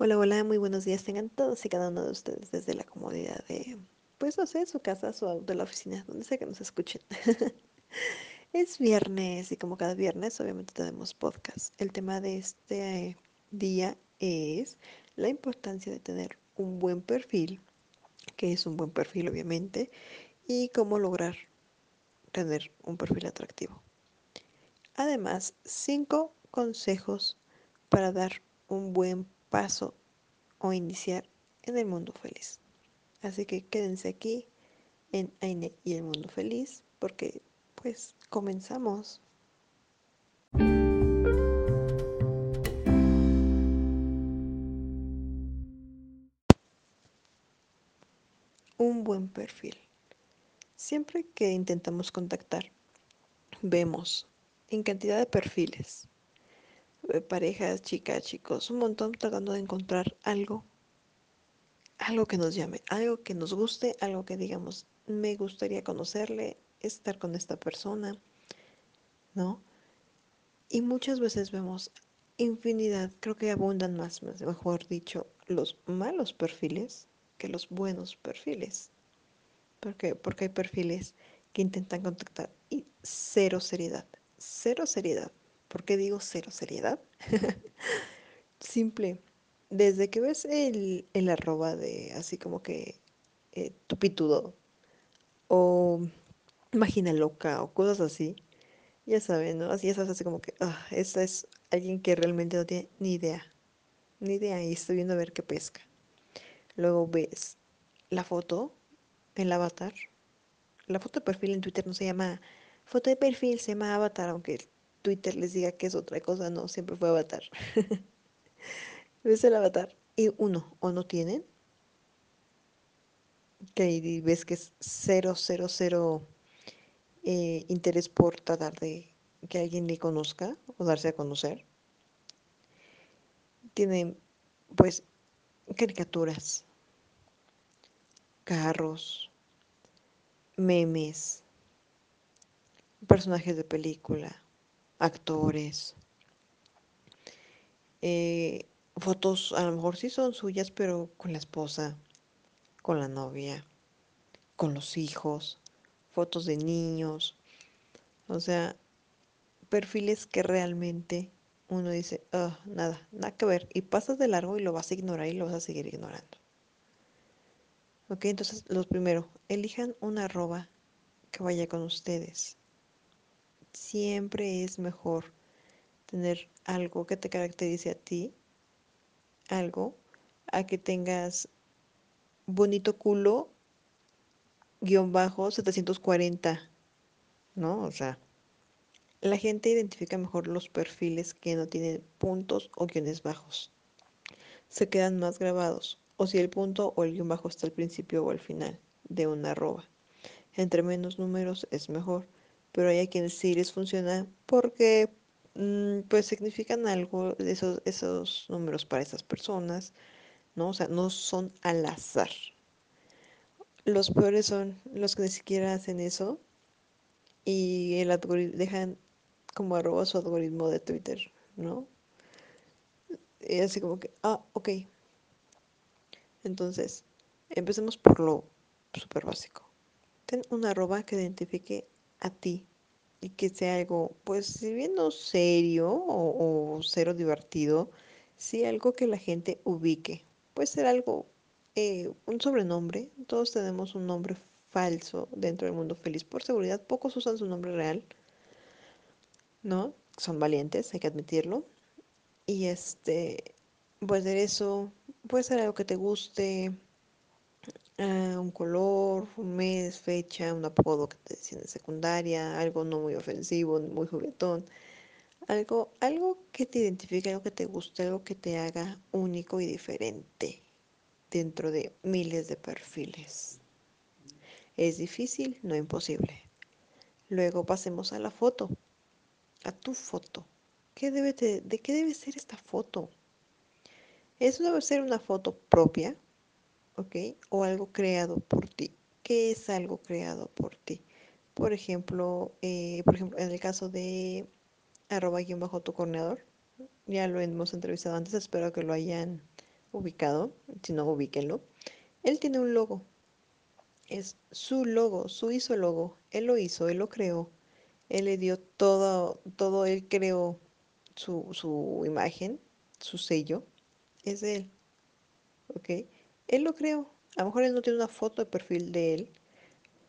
Hola, hola, muy buenos días tengan todos y cada uno de ustedes desde la comodidad de, pues no sé, su casa, su auto, la oficina, donde sea que nos escuchen. Es viernes y como cada viernes obviamente tenemos podcast. El tema de este día es la importancia de tener un buen perfil, que es un buen perfil obviamente, y cómo lograr tener un perfil atractivo. Además, cinco consejos para dar un buen paso o iniciar en el mundo feliz. Así que quédense aquí en Aine y el mundo feliz porque pues comenzamos. Un buen perfil. Siempre que intentamos contactar, vemos en cantidad de perfiles, parejas, chicas, chicos, un montón tratando de encontrar algo algo que nos llame, algo que nos guste, algo que digamos, me gustaría conocerle, estar con esta persona, ¿no? Y muchas veces vemos infinidad, creo que abundan más, mejor dicho, los malos perfiles que los buenos perfiles. ¿Por qué? Porque hay perfiles que intentan contactar y cero seriedad, cero seriedad. ¿Por qué digo cero seriedad? Simple desde que ves el, el arroba de así como que eh, tupitudo o máquina loca o cosas así, ya saben, ¿no? Así ya sabes, así como que, ah, esta es alguien que realmente no tiene ni idea, ni idea y estoy viendo a ver qué pesca. Luego ves la foto, el avatar. La foto de perfil en Twitter no se llama foto de perfil, se llama avatar, aunque Twitter les diga que es otra cosa, no, siempre fue avatar. ves el avatar y uno, o no tienen, que ves que es cero, cero, cero eh, interés por tratar de que alguien le conozca o darse a conocer. Tienen, pues, caricaturas, carros, memes, personajes de película, actores, eh, fotos, a lo mejor sí son suyas, pero con la esposa, con la novia, con los hijos, fotos de niños, o sea, perfiles que realmente uno dice, oh, nada, nada que ver, y pasas de largo y lo vas a ignorar y lo vas a seguir ignorando. Ok, entonces, los primero, elijan una arroba que vaya con ustedes. Siempre es mejor tener algo que te caracterice a ti, algo, a que tengas bonito culo guion bajo 740, ¿no? O sea, la gente identifica mejor los perfiles que no tienen puntos o guiones bajos. Se quedan más grabados, o si el punto o el guion bajo está al principio o al final de una arroba. Entre menos números es mejor, pero hay a quienes sí les funciona porque mm, pues significan algo esos, esos números para esas personas, ¿no? O sea, no son al azar. Los peores son los que ni siquiera hacen eso y el dejan como arroba su algoritmo de Twitter, ¿no? Y así como que, ah, ok. Entonces, empecemos por lo súper básico. Ten una arroba que identifique a ti y que sea algo, pues, si bien no serio o, o cero divertido, sí algo que la gente ubique. Puede ser algo, eh, un sobrenombre. Todos tenemos un nombre falso dentro del mundo feliz por seguridad. Pocos usan su nombre real. ¿no? Son valientes, hay que admitirlo. Y este, puede ser eso, puede ser algo que te guste, uh, un color, un mes, fecha, un apodo que te decían de secundaria, algo no muy ofensivo, muy juguetón, algo, algo que te identifique, algo que te guste, algo que te haga único y diferente dentro de miles de perfiles. Es difícil, no imposible. Luego pasemos a la foto a tu foto. ¿Qué debe de, ¿De qué debe ser esta foto? Eso debe ser una foto propia, ¿ok? O algo creado por ti. ¿Qué es algo creado por ti? Por ejemplo, eh, por ejemplo, en el caso de arroba guion bajo tu corneador, ya lo hemos entrevistado antes, espero que lo hayan ubicado, si no, ubíquenlo. Él tiene un logo, es su logo, su hizo logo, él lo hizo, él lo creó, él le dio todo, todo, él creó su, su imagen, su sello, es de él, ¿ok? Él lo creó, a lo mejor él no tiene una foto de perfil de él,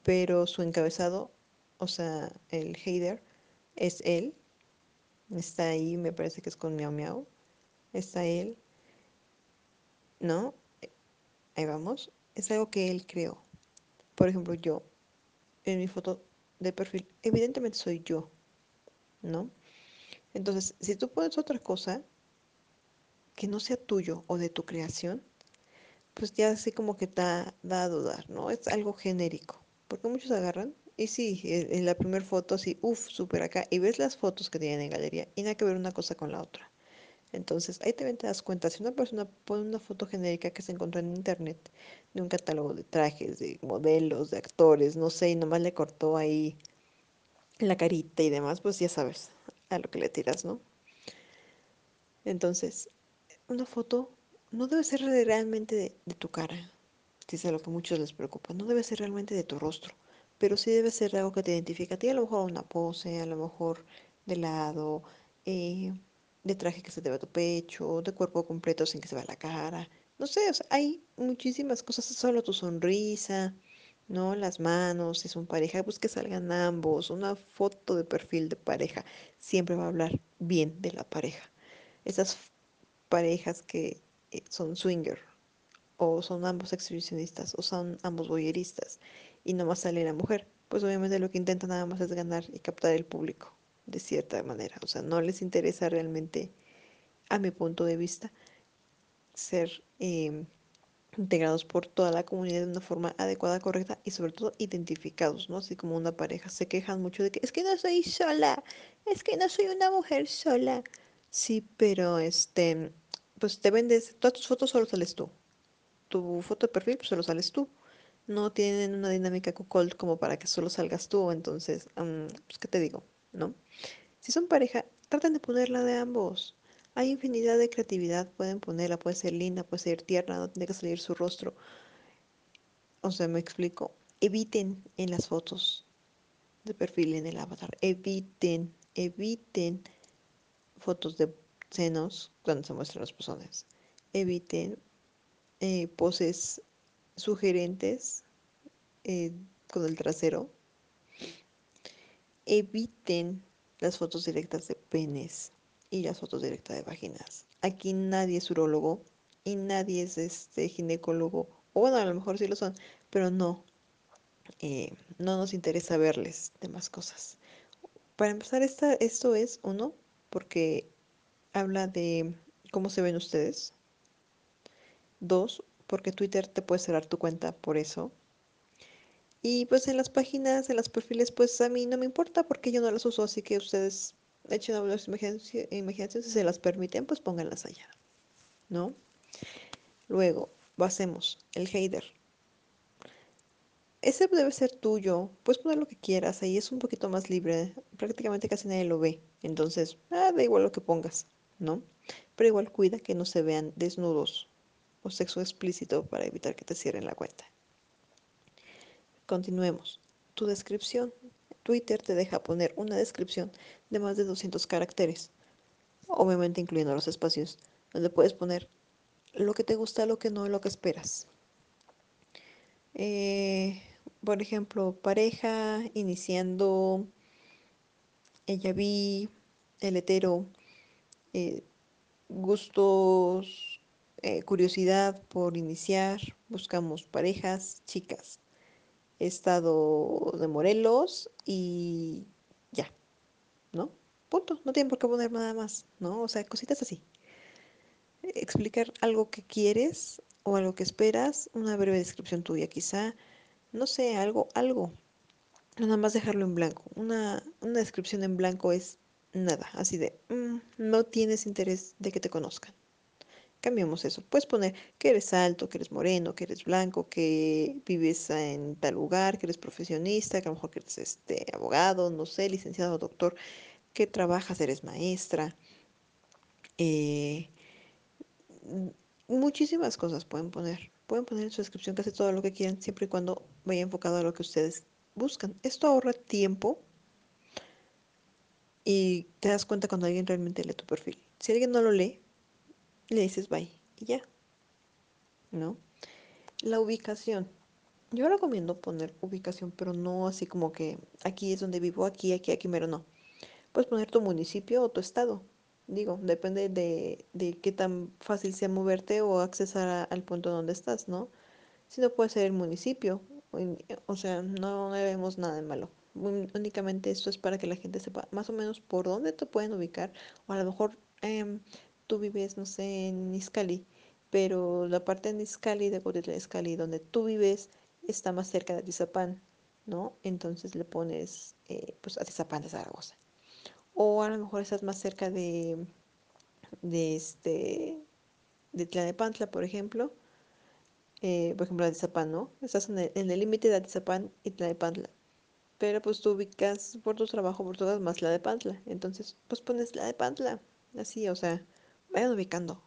pero su encabezado, o sea, el header, es él, está ahí, me parece que es con miau miau, está él, ¿no? Ahí vamos, es algo que él creó. Por ejemplo, yo, en mi foto de perfil, evidentemente soy yo, ¿no? Entonces, si tú pones otra cosa que no sea tuyo o de tu creación, pues ya así como que da, da a dudar, ¿no? Es algo genérico, porque muchos agarran y sí, e- en la primera foto así, uff, súper acá, y ves las fotos que tienen en galería y nada que ver una cosa con la otra. Entonces, ahí también te das cuenta, si una persona pone una foto genérica que se encontró en internet de un catálogo de trajes, de modelos, de actores, no sé, y nomás le cortó ahí la carita y demás, pues ya sabes a lo que le tiras, ¿no? Entonces, una foto no debe ser re- realmente de, tu cara, si es algo que a muchos les preocupa, no debe ser realmente de tu rostro, pero sí debe ser algo que te identifica a ti, a lo mejor una pose, a lo mejor de lado, eh, de traje que se te va a tu pecho, de cuerpo completo sin que se vea la cara, no sé, o sea, hay muchísimas cosas, solo tu sonrisa, ¿no? Las manos, si son pareja, pues que salgan ambos, una foto de perfil de pareja siempre va a hablar bien de la pareja. Esas parejas que son swinger, o son ambos exhibicionistas, o son ambos voyeristas, y nomás sale la mujer, pues obviamente lo que intentan nada más es ganar y captar el público, de cierta manera. O sea, no les interesa realmente, a mi punto de vista, ser em, integrados por toda la comunidad de una forma adecuada, correcta y sobre todo identificados, ¿no? Así como una pareja se quejan mucho de que es que no soy sola, es que no soy una mujer sola. Sí, pero este, pues te vendes, todas tus fotos solo sales tú. Tu foto de perfil, pues solo sales tú. No tienen una dinámica cuckold como para que solo salgas tú, entonces, mm, pues, ¿qué te digo? ¿No? Si son pareja, traten de ponerla de ambos. Hay infinidad de creatividad, pueden ponerla, puede ser linda, puede ser tierna, no tiene que salir su rostro. O sea, me explico. Eviten en las fotos de perfil en el avatar, eviten, eviten fotos de senos cuando se muestran los pezones. Eviten eh, poses sugerentes eh, con el trasero. Eviten las fotos directas de penes y las fotos directas de vaginas. Aquí nadie es urólogo y nadie es este ginecólogo. O bueno, a lo mejor sí lo son, pero no. eh, no nos interesa verles demás cosas. Para empezar, esta, esto es uno, porque habla de cómo se ven ustedes. Dos, porque Twitter te puede cerrar tu cuenta por eso. Y pues en las páginas, en los perfiles, pues a mí no me importa porque yo no las uso, así que ustedes echen a imaginación, imaginación, si se las permiten, pues pónganlas allá, ¿no? Luego, pasemos, el header. Ese debe ser tuyo, puedes poner lo que quieras, ahí es un poquito más libre, prácticamente casi nadie lo ve, entonces, ah, da igual lo que pongas, ¿no? Pero igual cuida que no se vean desnudos o sexo explícito para evitar que te cierren la cuenta. Continuemos. Tu descripción. Twitter te deja poner una descripción de más de 200 caracteres, obviamente incluyendo los espacios, donde puedes poner lo que te gusta, lo que no, lo que esperas. Eh, por ejemplo, pareja, iniciando, ella vi, el hetero, eh, gustos, eh, curiosidad por iniciar, buscamos parejas, chicas, estado de Morelos y ya, ¿no? Punto, no tienen por qué poner nada más, ¿no? O sea, cositas así. Explicar algo que quieres o algo que esperas, una breve descripción tuya quizá, no sé, algo, algo. Nada más dejarlo en blanco. Una, una descripción en blanco es nada, así de, "Mm, no tienes interés de que te conozcan. Cambiamos eso. Puedes poner que eres alto, que eres moreno, que eres blanco, que vives en tal lugar, que eres profesionista, que a lo mejor que eres este abogado, no sé, licenciado, doctor, que trabajas, eres maestra. eh, muchísimas cosas pueden poner. Pueden poner en su descripción casi todo lo que quieran, siempre y cuando vaya enfocado a lo que ustedes buscan. Esto ahorra tiempo y te das cuenta cuando alguien realmente lee tu perfil. Si alguien no lo lee, le dices bye y ya, ¿no? La ubicación. Yo recomiendo poner ubicación, pero no así como que aquí es donde vivo, aquí, aquí, aquí, pero no. Puedes poner tu municipio o tu estado. Digo, depende de, de qué tan fácil sea moverte o accesar al punto donde estás, ¿no? Si no puede ser el municipio, o sea, no, no vemos nada de malo. Únicamente esto es para que la gente sepa más o menos por dónde te pueden ubicar, o a lo mejor em, tú vives, no sé, en Izcali, pero la parte de Izcali, de Cuautitlán Izcali, donde tú vives, está más cerca de Atizapán, ¿no? Entonces le pones, eh, pues, Atizapán de Zaragoza. O a lo mejor estás más cerca de, de este, de Tlalnepantla, por ejemplo, eh, por ejemplo, Atizapán, ¿no? Estás en el en límite de Atizapán y Tlalnepantla, pero pues tú ubicas por tu trabajo, por todas más la de Pantla, entonces pues pones la de Pantla, así, o sea, vayan ubicando,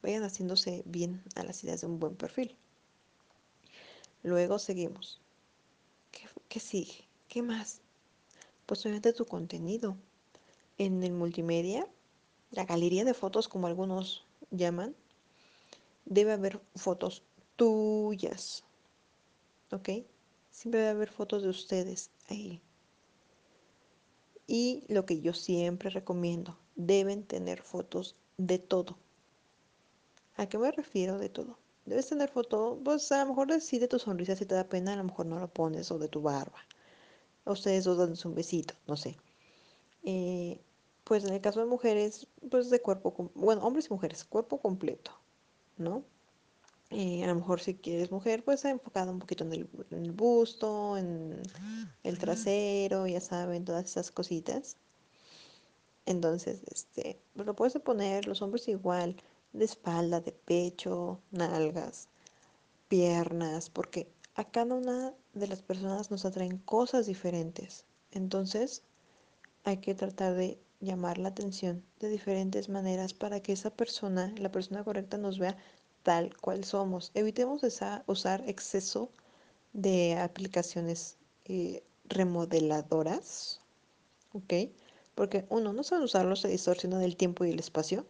vayan haciéndose bien a las ideas de un buen perfil. Luego seguimos. ¿Qué, qué sigue? ¿Qué más? Pues obviamente tu contenido. En el multimedia, la galería de fotos, como algunos llaman, debe haber fotos tuyas, ¿ok? Siempre debe haber fotos de ustedes ahí. Y lo que yo siempre recomiendo, deben tener fotos de todo. ¿A qué me refiero de todo? Debes tener foto, pues a lo mejor sí de tu sonrisa si te da pena, a lo mejor no lo pones, o de tu barba. O ustedes dos dándose un besito, no sé. Eh, pues en el caso de mujeres, pues de cuerpo, bueno, hombres y mujeres, cuerpo completo, ¿no? Eh, a lo mejor si quieres mujer, pues enfocada un poquito en el, en el busto, en el trasero, ya saben, todas esas cositas. Entonces, este, pues lo puedes poner, los hombres igual, de espalda, de pecho, nalgas, piernas, porque a cada una de las personas nos atraen cosas diferentes. Entonces, hay que tratar de llamar la atención de diferentes maneras para que esa persona, la persona correcta, nos vea tal cual somos. Evitemos usar exceso de aplicaciones eh, remodeladoras ¿ok? Porque uno, no saben usarlos, se distorsionan el tiempo y el espacio.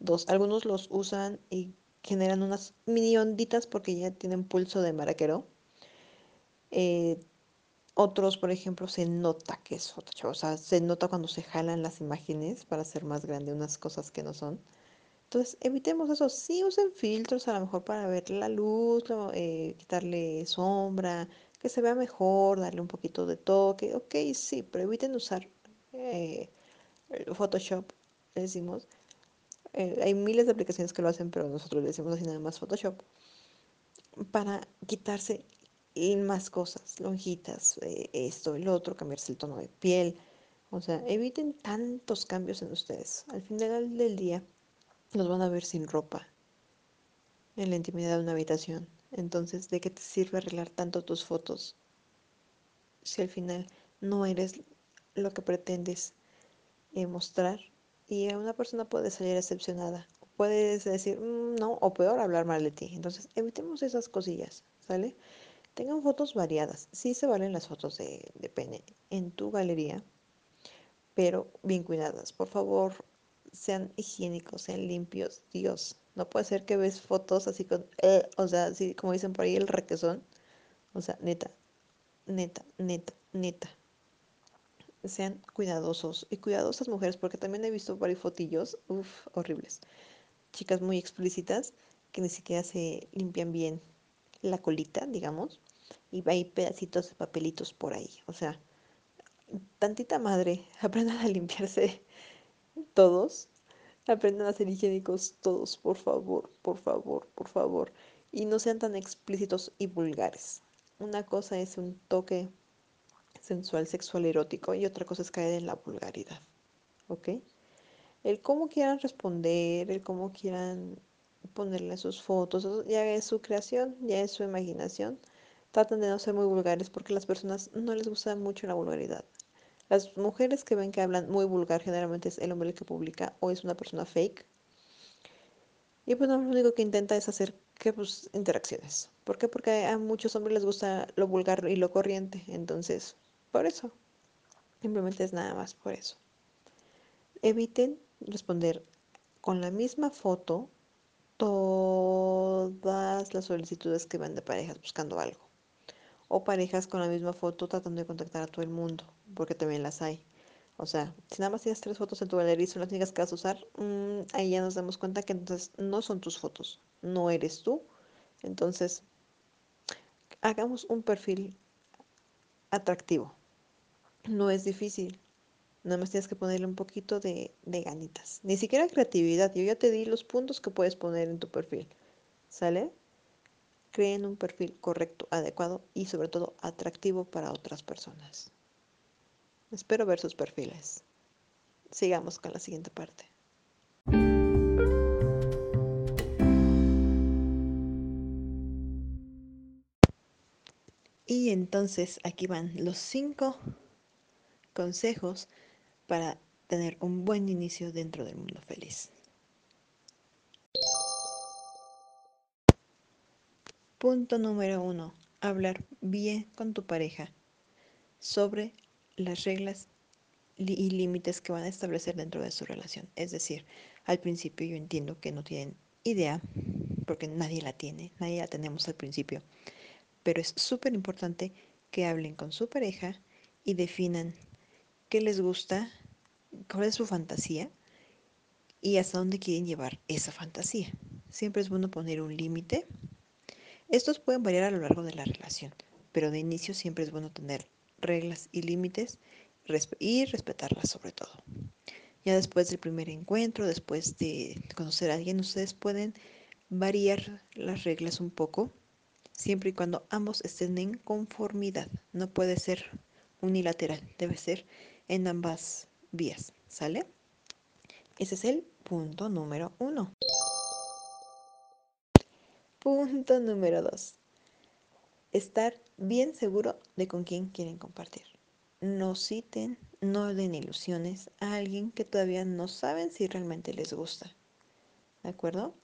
Dos, algunos los usan y generan unas mini onditas porque ya tienen pulso de maraquero. Eh, otros, por ejemplo, se nota que es Photoshop, o sea, se nota cuando se jalan las imágenes para hacer más grande unas cosas que no son. Entonces, evitemos eso. Sí usen filtros a lo mejor para ver la luz, lo- eh, quitarle sombra, que se vea mejor, darle un poquito de toque. Ok, sí, pero eviten usar eh, Photoshop, le decimos. Eh, hay miles de aplicaciones que lo hacen, pero nosotros le decimos así nada más Photoshop. Para quitarse más cosas, lonjitas, esto, el otro, cambiarse el tono de piel. O sea, eviten tantos cambios en ustedes. Al final del día los van a ver sin ropa en la intimidad de una habitación. Entonces, ¿de qué te sirve arreglar tanto tus fotos si al final no eres lo que pretendes eh, mostrar? Y a una persona puede salir decepcionada. o Puedes decir, "Mm, no, o peor, hablar mal de ti. Entonces, evitemos esas cosillas, ¿sale? Tengan fotos variadas. Sí se valen las fotos de, de pene en tu galería, pero bien cuidadas. Por favor, sean higiénicos, sean limpios. Dios, no puede ser que ves fotos así con, eh, o sea, así como dicen por ahí, el requesón. O sea, neta, neta, neta, neta. Sean cuidadosos y cuidadosas mujeres, porque también he visto varios fotillos, uff, horribles. Chicas muy explícitas que ni siquiera se limpian bien la colita, digamos, y hay pedacitos de papelitos por ahí. O sea, tantita madre, aprendan a limpiarse todos, aprendan a ser higiénicos todos, por favor, por favor, por favor. Y no sean tan explícitos y vulgares. Una cosa es un toque sensual, sexual, erótico y otra cosa es caer en la vulgaridad, ¿ok? El cómo quieran responder, el cómo quieran ponerle sus fotos, eso ya es su creación, ya es su imaginación. Traten de no ser muy vulgares porque a las personas no les gusta mucho la vulgaridad. Las mujeres que ven que hablan muy vulgar generalmente es el hombre el que publica o es una persona fake Y pues lo único que intenta es hacer que pues interacciones. ¿Por qué? Porque a muchos hombres les gusta lo vulgar y lo corriente. Entonces, por eso. Simplemente es nada más por eso. Eviten responder con la misma foto todas las solicitudes que van de parejas buscando algo. O parejas con la misma foto tratando de contactar a todo el mundo, porque también las hay. O sea, si nada más tienes tres fotos en tu galería y son las únicas que vas a usar, mmm, ahí ya nos damos cuenta que entonces no son tus fotos, no eres tú. Entonces, hagamos un perfil atractivo. No es difícil. Nada más tienes que ponerle un poquito de, de ganitas. Ni siquiera creatividad. Yo ya te di los puntos que puedes poner en tu perfil. ¿Sale? Creen un perfil correcto, adecuado y sobre todo atractivo para otras personas. Espero ver sus perfiles. Sigamos con la siguiente parte. Y entonces aquí van los cinco consejos para tener un buen inicio dentro del mundo feliz. Punto número uno. Hablar bien con tu pareja sobre las reglas y límites que van a establecer dentro de su relación. Es decir, al principio yo entiendo que no tienen idea, porque nadie la tiene, nadie la tenemos al principio, pero es súper importante que hablen con su pareja y definan qué les gusta, cuál es su fantasía y hasta dónde quieren llevar esa fantasía. Siempre es bueno poner un límite. Estos pueden variar a lo largo de la relación, pero de inicio siempre es bueno tener reglas y límites y respetarlas sobre todo. Ya después del primer encuentro, después de conocer a alguien, ustedes pueden variar las reglas un poco, siempre y cuando ambos estén en conformidad. No puede ser unilateral, debe ser en ambas vías, ¿sale? Ese es el punto número uno. Punto número dos. Estar bien seguro de con quién quieren compartir. No citen, no den ilusiones a alguien que todavía no saben si realmente les gusta. ¿De acuerdo?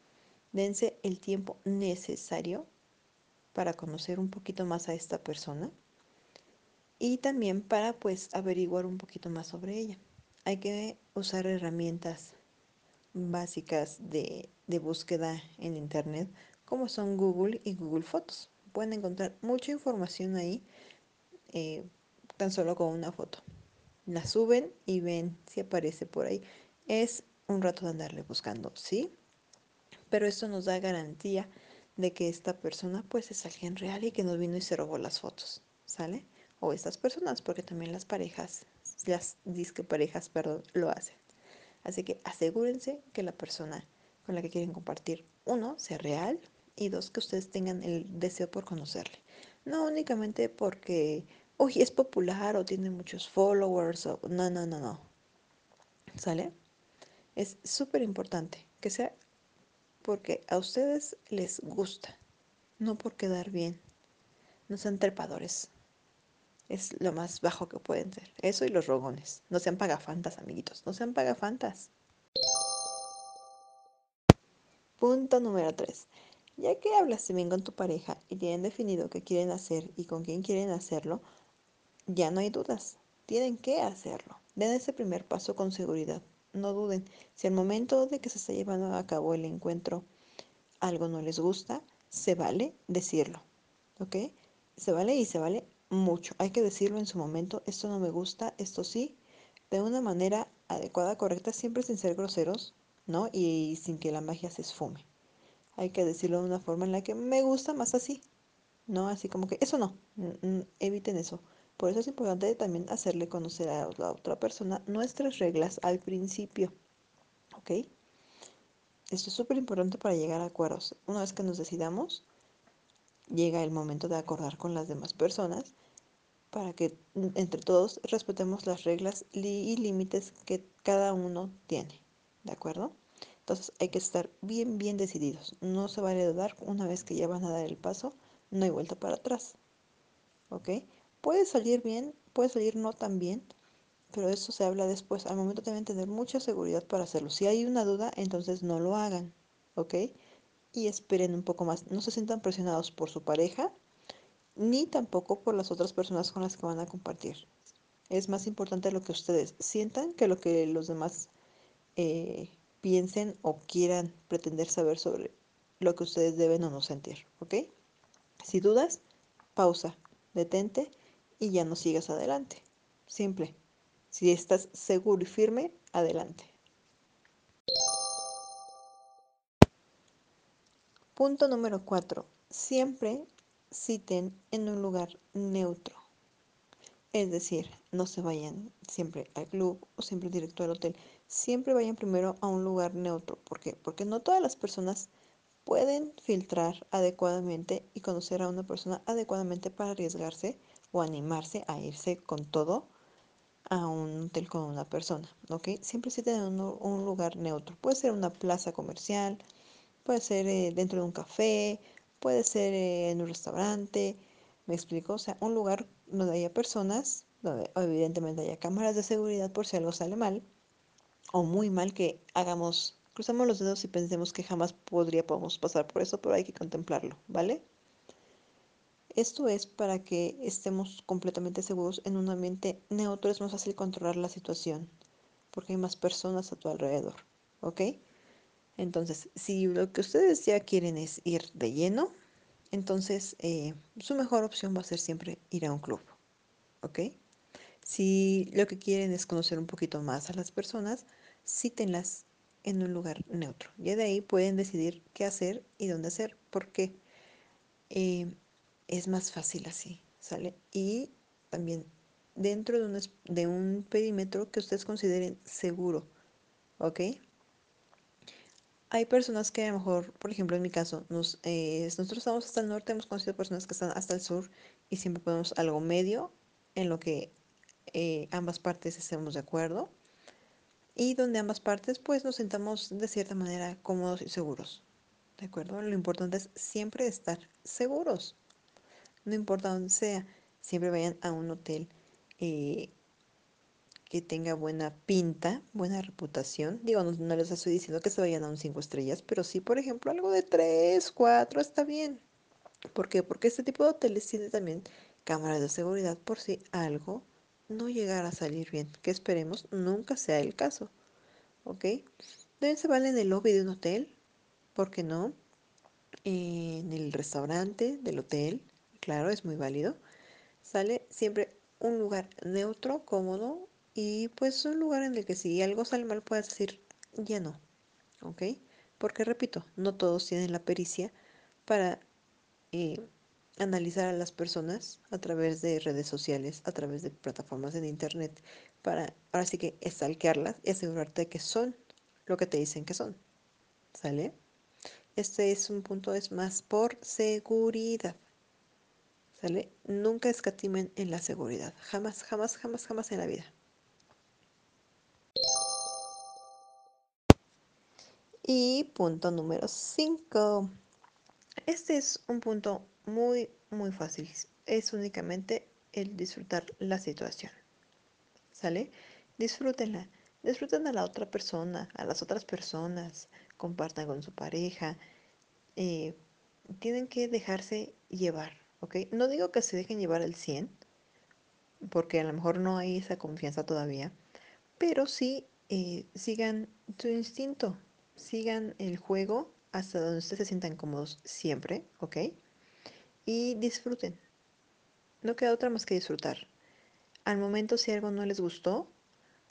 Dense el tiempo necesario para conocer un poquito más a esta persona y también para pues averiguar un poquito más sobre ella. Hay que usar herramientas básicas de, de búsqueda en internet como son Google y Google Fotos. Pueden encontrar mucha información ahí eh, tan solo con una foto. La suben y ven si aparece por ahí. Es un rato de andarle buscando, ¿sí? Pero esto nos da garantía de que esta persona pues es alguien real y que nos vino y se robó las fotos, ¿sale? O estas personas, porque también las parejas, las disque perdón, lo hacen. Así que asegúrense que la persona con la que quieren compartir, uno, sea real y dos, que ustedes tengan el deseo por conocerle. No únicamente porque uy, es popular o tiene muchos followers no, no, no, no. ¿Sale? Es súper importante que sea porque a ustedes les gusta, no por quedar bien. No sean trepadores. Es lo más bajo que pueden ser. Eso y los rogones. No sean pagafantas, amiguitos. No sean pagafantas. Punto número 3. Ya que hablaste bien con tu pareja y tienen definido qué quieren hacer y con quién quieren hacerlo, ya no hay dudas, tienen que hacerlo. Den ese primer paso con seguridad. No duden. Si al momento de que se está llevando a cabo el encuentro algo no les gusta, se vale decirlo. ¿Ok? Se vale y se vale mucho. Hay que decirlo en su momento. Esto no me gusta, esto sí. De una manera adecuada, correcta, siempre sin ser groseros, ¿no? Y sin que la magia se esfume. Hay que decirlo de una forma en la que me gusta más así. No así como que eso no. Eviten eso. Por eso es importante también hacerle conocer a la otra persona nuestras reglas al principio. ¿Ok? Esto es súper importante para llegar a acuerdos. Una vez que nos decidamos, llega el momento de acordar con las demás personas para que entre todos respetemos las reglas y límites que cada uno tiene. ¿De acuerdo? Entonces hay que estar bien, bien decididos. No se vale dudar una vez que ya van a dar el paso, no hay vuelta para atrás. ¿Ok? Puede salir bien, puede salir no tan bien, pero eso se habla después. Al momento deben tener mucha seguridad para hacerlo. Si hay una duda, entonces no lo hagan. ¿ok? Y esperen un poco más. No se sientan presionados por su pareja ni tampoco por las otras personas con las que van a compartir. Es más importante lo que ustedes sientan que lo que los demás eh, piensen o quieran pretender saber sobre lo que ustedes deben o no sentir, ¿ok? Si dudas, pausa, detente y ya no sigas adelante. Simple. Si estás seguro y firme, adelante. Punto número 4. Siempre citen en un lugar neutro. Es decir, no se vayan siempre al club o siempre directo al hotel. Siempre vayan primero a un lugar neutro. ¿Por qué? Porque no todas las personas pueden filtrar adecuadamente y conocer a una persona adecuadamente para arriesgarse o animarse a irse con todo a un hotel con una persona, ¿ok? Siempre en un, un lugar neutro. Puede ser una plaza comercial, puede ser eh, dentro de un café, puede ser eh, en un restaurante, ¿me explico? O sea, un lugar donde haya personas, donde evidentemente haya cámaras de seguridad por si algo sale mal, o muy mal que hagamos, cruzamos los dedos y pensemos que jamás podríamos pasar por eso, pero hay que contemplarlo, ¿vale? Esto es para que estemos completamente seguros en un ambiente neutro, es más fácil controlar la situación, porque hay más personas a tu alrededor, ¿ok? Entonces, si lo que ustedes ya quieren es ir de lleno, entonces eh, su mejor opción va a ser siempre ir a un club, ¿ok? Si lo que quieren es conocer un poquito más a las personas, cítenlas en un lugar neutro. Y de ahí pueden decidir qué hacer y dónde hacer, porque eh, es más fácil así, ¿sale? Y también dentro de un, de un perímetro que ustedes consideren seguro, ¿ok? Hay personas que a lo mejor, por ejemplo, en mi caso, nos, eh, nosotros estamos hasta el norte, hemos conocido personas que están hasta el sur y siempre ponemos algo medio en lo que eh, ambas partes estemos de acuerdo y donde ambas partes pues nos sentamos de cierta manera cómodos y seguros. ¿De acuerdo? Lo importante es siempre estar seguros. No importa dónde sea, siempre vayan a un hotel eh, que tenga buena pinta, buena reputación. Digo, no, no, les estoy diciendo que se vayan a un 5 estrellas, pero sí, por ejemplo, algo de 3, 4 está bien. ¿Por qué? Porque este tipo de hoteles tiene también cámaras de seguridad por si algo no llegara a salir bien, que esperemos nunca sea el caso. ¿Ok? También se vale en el lobby de un hotel, ¿por qué no? En el restaurante del hotel, claro, es muy válido. Sale siempre un lugar neutro, cómodo y pues un lugar en el que si algo sale mal puedas decir ya no, ¿ok? Porque repito, no todos tienen la pericia para eh, analizar a las personas a través de redes sociales, a través de plataformas en internet, para ahora sí que estalquearlas y asegurarte de que son lo que te dicen que son. ¿Sale? Este es un punto, es más por seguridad. ¿Sale? Nunca escatimen en la seguridad. Jamás, jamás, jamás, jamás en la vida. Y punto número 5. Este es un punto muy, muy fácil. Es únicamente el disfrutar la situación. ¿Sale? Disfrútenla. Disfruten a la otra persona, a las otras personas. Compartan con su pareja. Eh, tienen que dejarse llevar, ¿ok? No digo que se dejen llevar al 100, porque a lo mejor no hay esa confianza todavía, pero sí eh, sigan su instinto, sigan el juego hasta donde ustedes se sientan cómodos siempre, ¿ok? Y disfruten. No queda otra más que disfrutar. Al momento si algo no les gustó,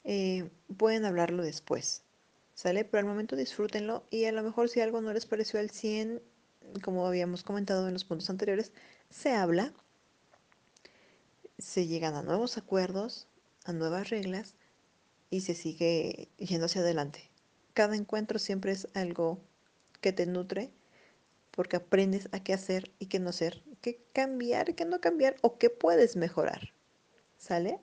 eh, pueden hablarlo después, ¿sale? Pero al momento disfrútenlo y a lo mejor si algo no les pareció al 100, como habíamos comentado en los puntos anteriores, se habla, se llegan a nuevos acuerdos, a nuevas reglas y se sigue yendo hacia adelante. Cada encuentro siempre es algo que te nutre porque aprendes a qué hacer y qué no hacer, qué cambiar y qué no cambiar o qué puedes mejorar. ¿Sale?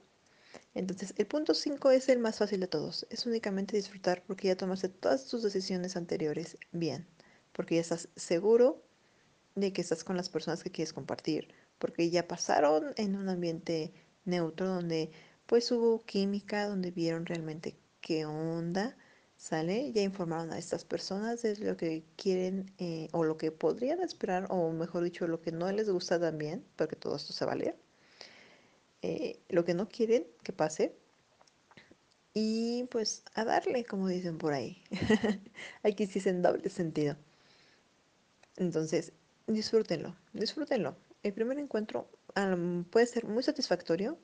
Entonces, el punto 5 es el más fácil de todos. Es únicamente disfrutar porque ya tomaste todas tus decisiones anteriores bien. Porque ya estás seguro de que estás con las personas que quieres compartir. Porque ya pasaron en un ambiente neutro donde pues hubo química, donde vieron realmente qué onda, ¿Sale? Ya informaron a estas personas de lo que quieren eh, o lo que podrían esperar, o mejor dicho, lo que no les gusta también, porque todo esto se vale. Eh, lo que no quieren que pase. Y pues a darle, como dicen por ahí. Aquí sí es en doble sentido. Entonces, disfrútenlo, disfrútenlo. El primer encuentro puede ser muy satisfactorio,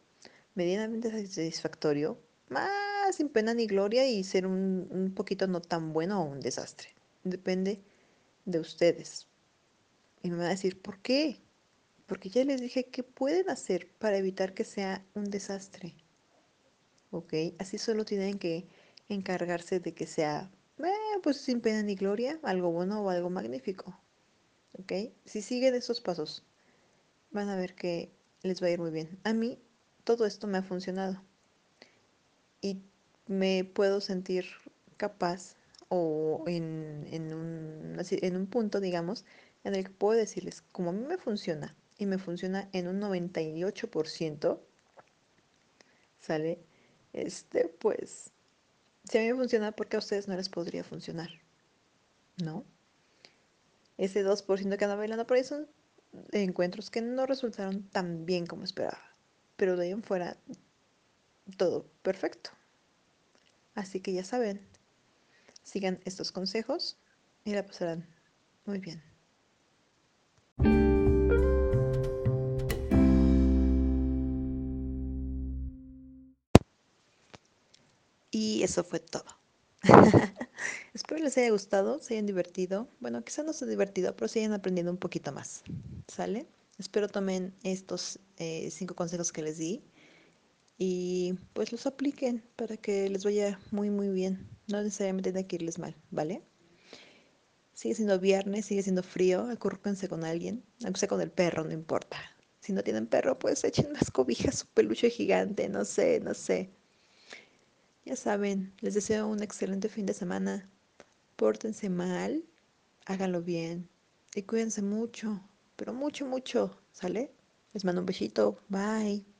medianamente satisfactorio, más sin pena ni gloria y ser un, un poquito no tan bueno o un desastre. Depende de ustedes. Y me van a decir, ¿por qué? Porque ya les dije qué pueden hacer para evitar que sea un desastre. ¿Ok? Así solo tienen que encargarse de que sea, eh, pues sin pena ni gloria, algo bueno o algo magnífico. ¿Ok? Si siguen esos pasos, van a ver que les va a ir muy bien. A mí todo esto me ha funcionado. Y me puedo sentir capaz o en, en, un, en un punto, digamos, en el que puedo decirles, como a mí me funciona, y me funciona en un 98%, ¿sale? Este, pues, si a mí me funciona, ¿por qué a ustedes no les podría funcionar? ¿No? Ese 2% que anda bailando por ahí son encuentros que no resultaron tan bien como esperaba. Pero de ahí en fuera, todo perfecto. Así que ya saben, sigan estos consejos y la pasarán muy bien. Y eso fue todo. Espero les haya gustado, se hayan divertido. Bueno, quizás no se divertido, pero se hayan aprendido un poquito más. ¿Sale? Espero tomen estos eh, cinco consejos que les di y pues los apliquen para que les vaya muy muy bien. No necesariamente tiene que irles mal, ¿vale? Sigue siendo viernes, sigue siendo frío, acurrúquense con alguien, aunque sea con el perro, no importa. Si no tienen perro, pues echen las cobijas, su peluche gigante, no sé, no sé. Ya saben, les deseo un excelente fin de semana. Pórtense mal, háganlo bien y cuídense mucho, pero mucho, mucho, ¿sale? Les mando un besito, bye.